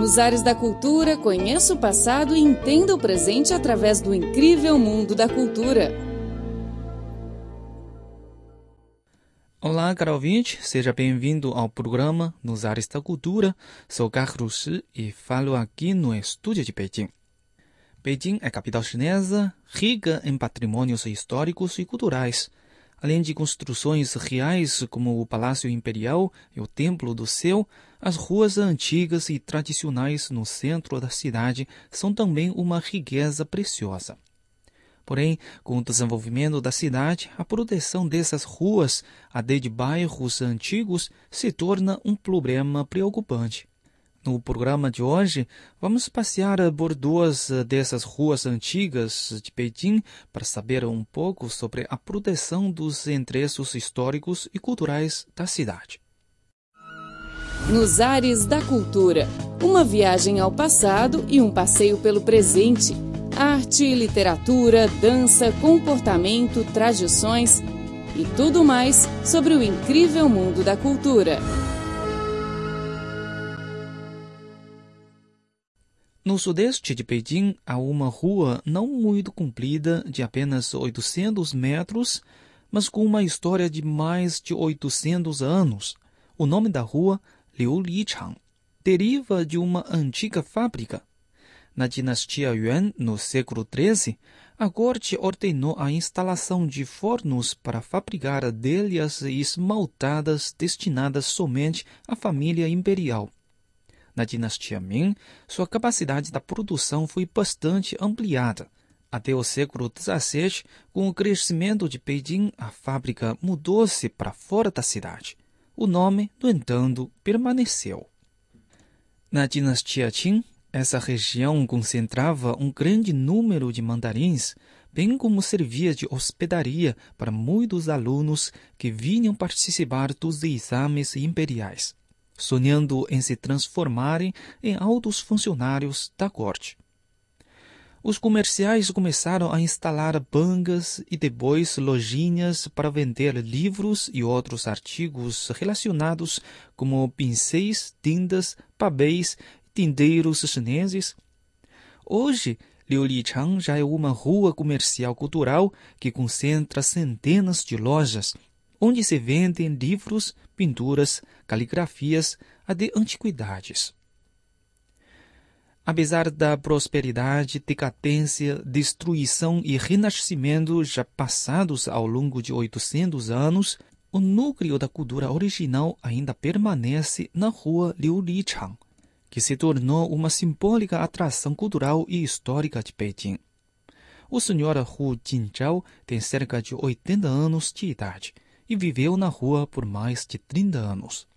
Nos ares da cultura, conheça o passado e entenda o presente através do incrível mundo da cultura. Olá, caro ouvinte, seja bem-vindo ao programa Nos Ares da Cultura. Sou Carlos Shi e falo aqui no estúdio de Beijing. Beijing é capital chinesa, rica em patrimônios históricos e culturais, além de construções reais como o Palácio Imperial e o Templo do Céu. As ruas antigas e tradicionais no centro da cidade são também uma riqueza preciosa. Porém, com o desenvolvimento da cidade, a proteção dessas ruas, até de bairros antigos, se torna um problema preocupante. No programa de hoje, vamos passear por duas dessas ruas antigas de Pequim para saber um pouco sobre a proteção dos endereços históricos e culturais da cidade. Nos ares da cultura, uma viagem ao passado e um passeio pelo presente. Arte, literatura, dança, comportamento, tradições e tudo mais sobre o incrível mundo da cultura. No sudeste de Beijing há uma rua não muito comprida, de apenas 800 metros, mas com uma história de mais de 800 anos. O nome da rua, Liu Lichang, deriva de uma antiga fábrica. Na dinastia Yuan, no século XIII, a corte ordenou a instalação de fornos para fabricar adelhas esmaltadas destinadas somente à família imperial. Na dinastia Ming, sua capacidade da produção foi bastante ampliada. Até o século XVII, com o crescimento de Beijing, a fábrica mudou-se para fora da cidade. O nome, no entanto, permaneceu. Na dinastia Qing, essa região concentrava um grande número de mandarins, bem como servia de hospedaria para muitos alunos que vinham participar dos exames imperiais sonhando em se transformarem em altos funcionários da corte. Os comerciais começaram a instalar bangas e depois lojinhas para vender livros e outros artigos relacionados como pincéis, tintas, papéis, tindeiros chineses. Hoje, Liulichang já é uma rua comercial cultural que concentra centenas de lojas onde se vendem livros, pinturas, caligrafias, até antiguidades. Apesar da prosperidade, decadência, destruição e renascimento já passados ao longo de 800 anos, o núcleo da cultura original ainda permanece na rua Liu Lichang, que se tornou uma simbólica atração cultural e histórica de Pequim. O senhor Hu Jinzhao tem cerca de 80 anos de idade e viveu na rua por mais de 30 anos.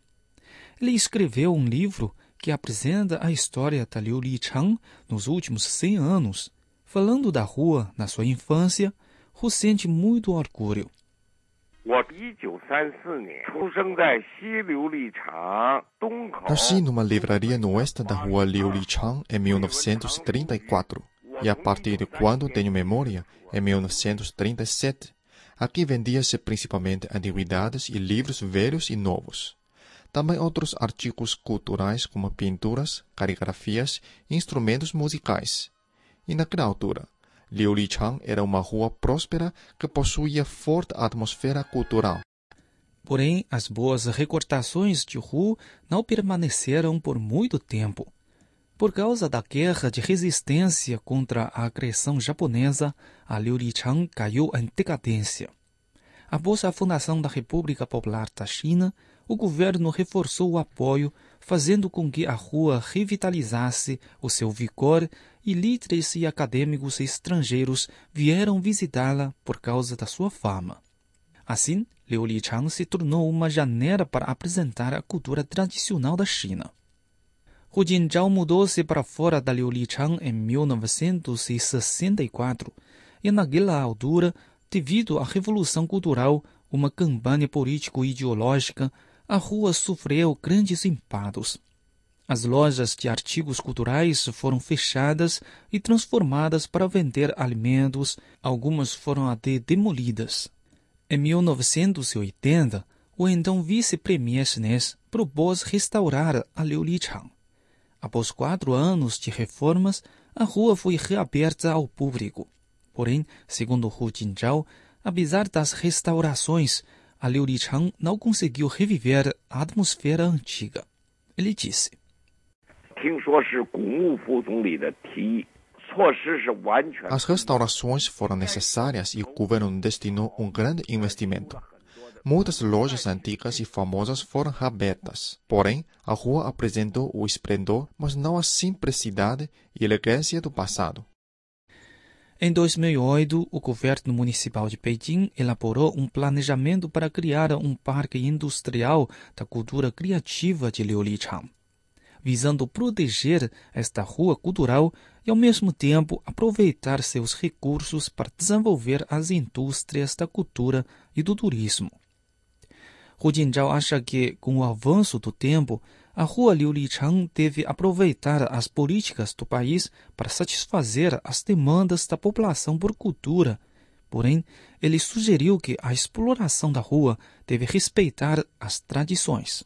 Ele escreveu um livro que apresenta a história da Liu Lichang nos últimos 100 anos. Falando da rua na sua infância, Hu sente muito orgulho. Nasci numa livraria no oeste da rua Liu Lichang em 1934 e a partir de quando tenho memória, em 1937, Aqui vendia-se principalmente antiguidades e livros velhos e novos. Também outros artigos culturais como pinturas, caligrafias e instrumentos musicais. E naquela altura, Liu Lichang era uma rua próspera que possuía forte atmosfera cultural. Porém, as boas recortações de Hu não permaneceram por muito tempo. Por causa da guerra de resistência contra a agressão japonesa, a Liu Lichang caiu em decadência. Após a fundação da República Popular da China, o governo reforçou o apoio, fazendo com que a rua revitalizasse o seu vigor e líderes e acadêmicos estrangeiros vieram visitá-la por causa da sua fama. Assim, Liu Lichang se tornou uma janela para apresentar a cultura tradicional da China. Hu Jintao mudou-se para fora da Liu Lichang em 1964 e naquela altura, devido à Revolução Cultural, uma campanha político-ideológica, a rua sofreu grandes impactos. As lojas de artigos culturais foram fechadas e transformadas para vender alimentos, algumas foram até demolidas. Em 1980, o então vice-premier chinês propôs restaurar a Liu Lichang Após quatro anos de reformas, a rua foi reaberta ao público. Porém, segundo Hu Jintao, apesar das restaurações, a Liu Lichang não conseguiu reviver a atmosfera antiga. Ele disse: As restaurações foram necessárias e o governo destinou um grande investimento. Muitas lojas antigas e famosas foram reabertas. Porém, a rua apresentou o esplendor, mas não a simplicidade e elegância do passado. Em 2008, o governo municipal de Beijing elaborou um planejamento para criar um parque industrial da cultura criativa de Liulichang, visando proteger esta rua cultural e, ao mesmo tempo, aproveitar seus recursos para desenvolver as indústrias da cultura e do turismo. Hu Jintao acha que, com o avanço do tempo, a rua Liu Lichang deve aproveitar as políticas do país para satisfazer as demandas da população por cultura. Porém, ele sugeriu que a exploração da rua deve respeitar as tradições.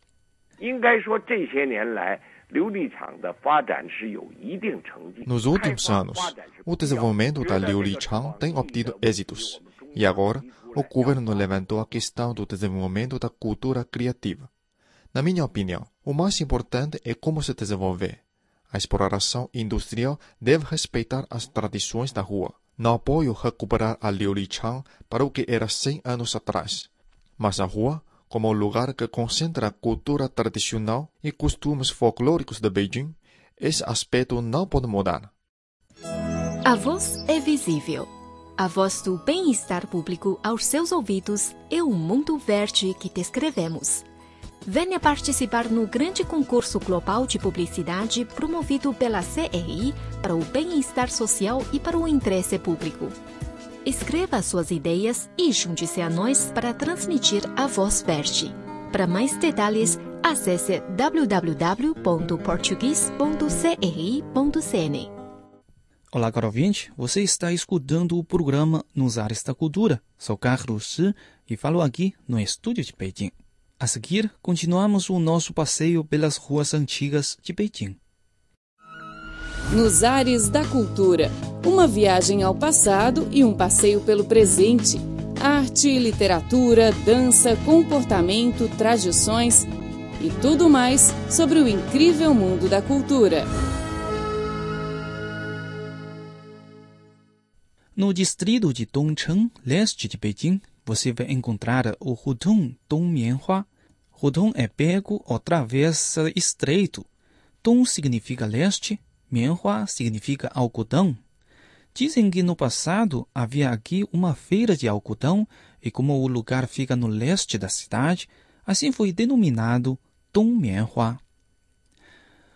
Nos últimos anos, o desenvolvimento da Liu Lichang tem obtido êxitos. E agora, o governo levantou a questão do desenvolvimento da cultura criativa. Na minha opinião, o mais importante é como se desenvolver. A exploração industrial deve respeitar as tradições da rua. Não apoio recuperar a Liulichang para o que era 100 anos atrás. Mas a rua, como lugar que concentra a cultura tradicional e costumes folclóricos de Beijing, esse aspecto não pode mudar. A voz é visível a voz do bem-estar público aos seus ouvidos é o mundo verde que descrevemos. Venha participar no grande concurso global de publicidade promovido pela CRI para o bem-estar social e para o interesse público. Escreva suas ideias e junte-se a nós para transmitir a voz verde. Para mais detalhes, acesse www.português.cri.cn. Olá, caro ouvinte. Você está escutando o programa Nos Ares da Cultura. Sou Carlos Shi e falo aqui no estúdio de Beijing. A seguir, continuamos o nosso passeio pelas ruas antigas de Beijing. Nos Ares da Cultura. Uma viagem ao passado e um passeio pelo presente. Arte, literatura, dança, comportamento, tradições e tudo mais sobre o incrível mundo da cultura. No distrito de Dongcheng, leste de Beijing, você vai encontrar o Hutong Dongmianhua. Hutong é beco ou travessa estreito. Dong significa leste, Mianhua significa algodão. Dizem que no passado havia aqui uma feira de algodão e como o lugar fica no leste da cidade, assim foi denominado Dongmianhua.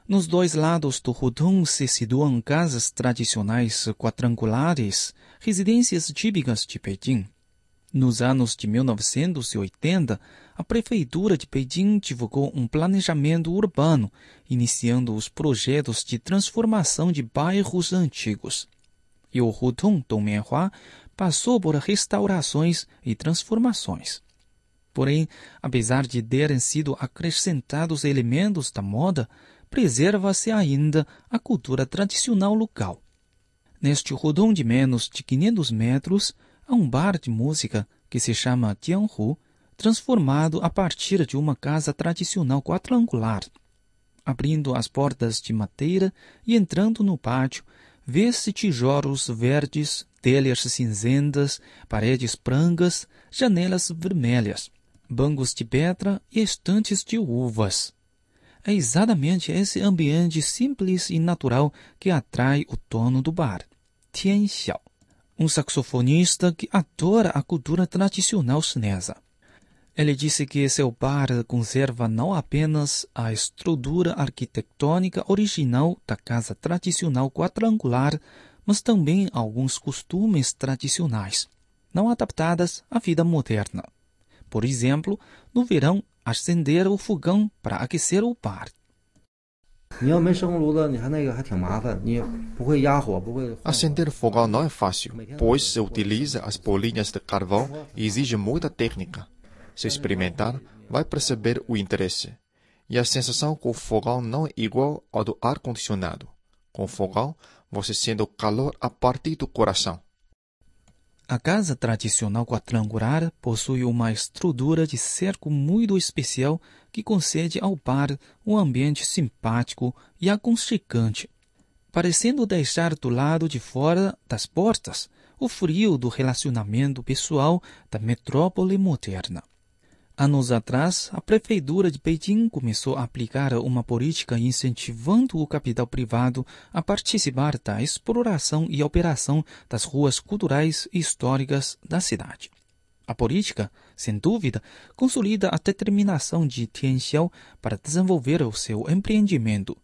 Nos dois lados do Hudong se situam casas tradicionais quadrangulares, residências típicas de Pequim. Nos anos de 1980, a Prefeitura de Pequim divulgou um planejamento urbano, iniciando os projetos de transformação de bairros antigos. E o Hudong Dongmianhua passou por restaurações e transformações. Porém, apesar de terem sido acrescentados elementos da moda, preserva-se ainda a cultura tradicional local. Neste rodão de menos de 500 metros, há um bar de música que se chama Jianghu, transformado a partir de uma casa tradicional quadrangular. Abrindo as portas de madeira e entrando no pátio, vê-se tijolos verdes, telhas cinzentas, paredes brancas, janelas vermelhas, bancos de pedra e estantes de uvas. É exatamente esse ambiente simples e natural que atrai o dono do bar, Tian Xiao, um saxofonista que adora a cultura tradicional chinesa. Ele disse que seu bar conserva não apenas a estrutura arquitetônica original da casa tradicional quadrangular, mas também alguns costumes tradicionais, não adaptadas à vida moderna. Por exemplo, no verão acender o fogão para aquecer o bar. Acender fogão não é fácil, pois se utiliza as bolinhas de carvão e exige muita técnica. Se experimentar, vai perceber o interesse. E a sensação com o fogão não é igual ao do ar-condicionado. Com o fogão, você sente o calor a partir do coração. A casa tradicional quadrangular possui uma estrutura de cerco muito especial que concede ao bar um ambiente simpático e aconchegante, parecendo deixar do lado de fora das portas o frio do relacionamento pessoal da metrópole moderna. Anos atrás, a prefeitura de Beijing começou a aplicar uma política incentivando o capital privado a participar da exploração e operação das ruas culturais e históricas da cidade. A política, sem dúvida, consolida a determinação de Tian Xiao para desenvolver o seu empreendimento.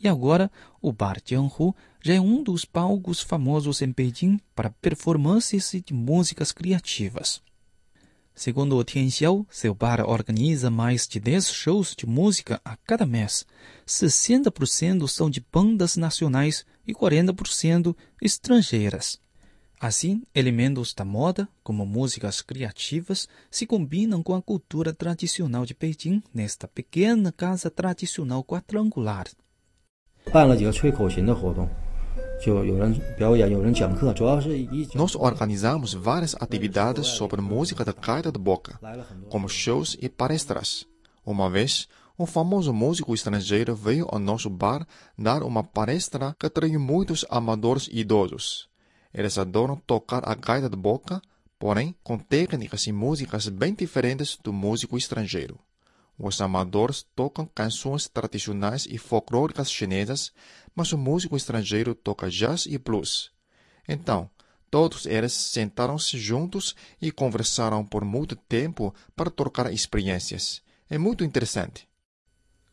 E agora, o Bar Jianghu já é um dos palcos famosos em Beijing para performances de músicas criativas. Segundo o Tianxiao, seu bar organiza mais de 10 shows de música a cada mês. 60% são de bandas nacionais e 40% estrangeiras. Assim, elementos da moda, como músicas criativas, se combinam com a cultura tradicional de Beijing nesta pequena casa tradicional quadrangular. 办了几个吹口琴的活动。 Nós organizamos várias atividades sobre música da gaita de boca, como shows e palestras. Uma vez, um famoso músico estrangeiro veio ao nosso bar dar uma palestra que atraiu muitos amadores idosos. Eles adoram tocar a gaita de boca, porém com técnicas e músicas bem diferentes do músico estrangeiro. Os amadores tocam canções tradicionais e folclóricas chinesas, mas o músico estrangeiro toca jazz e blues. Então, todos eles sentaram-se juntos e conversaram por muito tempo para trocar experiências. É muito interessante.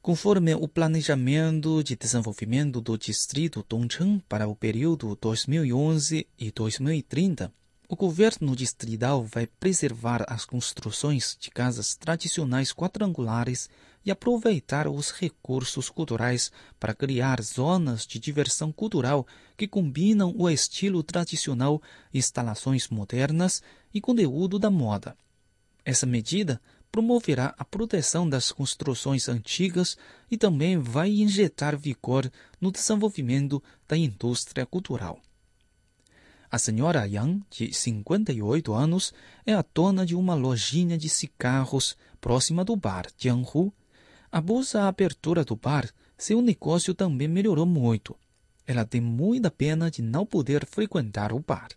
Conforme o planejamento de desenvolvimento do distrito Dongcheng para o período 2011 e 2030, o governo distrital vai preservar as construções de casas tradicionais quadrangulares e aproveitar os recursos culturais para criar zonas de diversão cultural que combinam o estilo tradicional, instalações modernas e conteúdo da moda. Essa medida promoverá a proteção das construções antigas e também vai injetar vigor no desenvolvimento da indústria cultural. A senhora Yang, de 58 anos, é a dona de uma lojinha de cigarros próxima do bar Jianghu. Após a abertura do bar, seu negócio também melhorou muito. Ela tem muita pena de não poder frequentar o bar.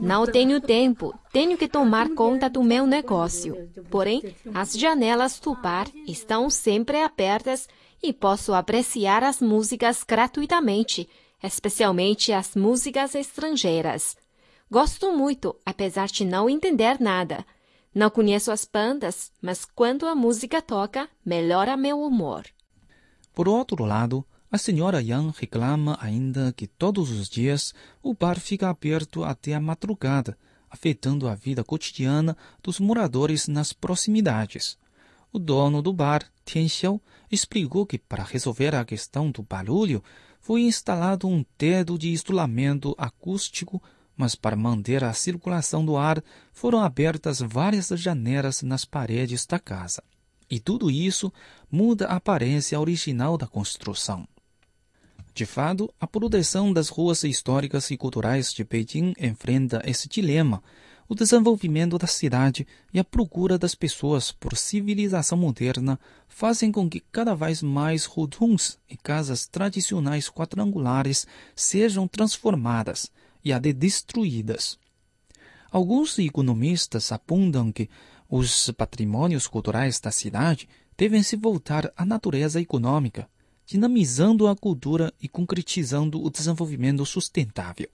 Não tenho tempo, tenho que tomar conta do meu negócio. Porém, as janelas do bar estão sempre abertas e posso apreciar as músicas gratuitamente, especialmente as músicas estrangeiras. Gosto muito, apesar de não entender nada. Não conheço as bandas, mas quando a música toca, melhora meu humor. Por outro lado, a senhora Yang reclama ainda que todos os dias o bar fica aberto até a madrugada, afetando a vida cotidiana dos moradores nas proximidades. O dono do bar, Tian Xiao, explicou que para resolver a questão do barulho foi instalado um teto de isolamento acústico, mas para manter a circulação do ar foram abertas várias janelas nas paredes da casa. E tudo isso muda a aparência original da construção. De fato, a proteção das ruas históricas e culturais de Beijing enfrenta esse dilema o desenvolvimento da cidade e a procura das pessoas por civilização moderna fazem com que cada vez mais rotunds e casas tradicionais quadrangulares sejam transformadas e até destruídas. Alguns economistas apontam que os patrimônios culturais da cidade devem se voltar à natureza econômica, dinamizando a cultura e concretizando o desenvolvimento sustentável.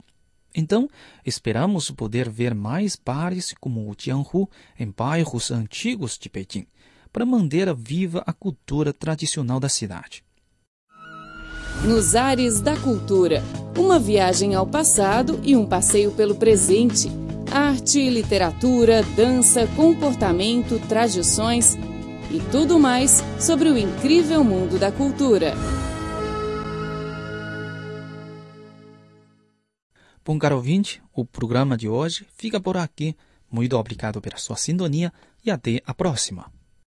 Então, esperamos poder ver mais bares como o Jianghu em bairros antigos de Pequim, para manter viva a cultura tradicional da cidade. Nos ares da cultura, uma viagem ao passado e um passeio pelo presente. Arte, literatura, dança, comportamento, tradições e tudo mais sobre o incrível mundo da cultura. Bom, caro ouvinte, o programa de hoje fica por aqui. Muito obrigado pela sua sintonia e até a próxima.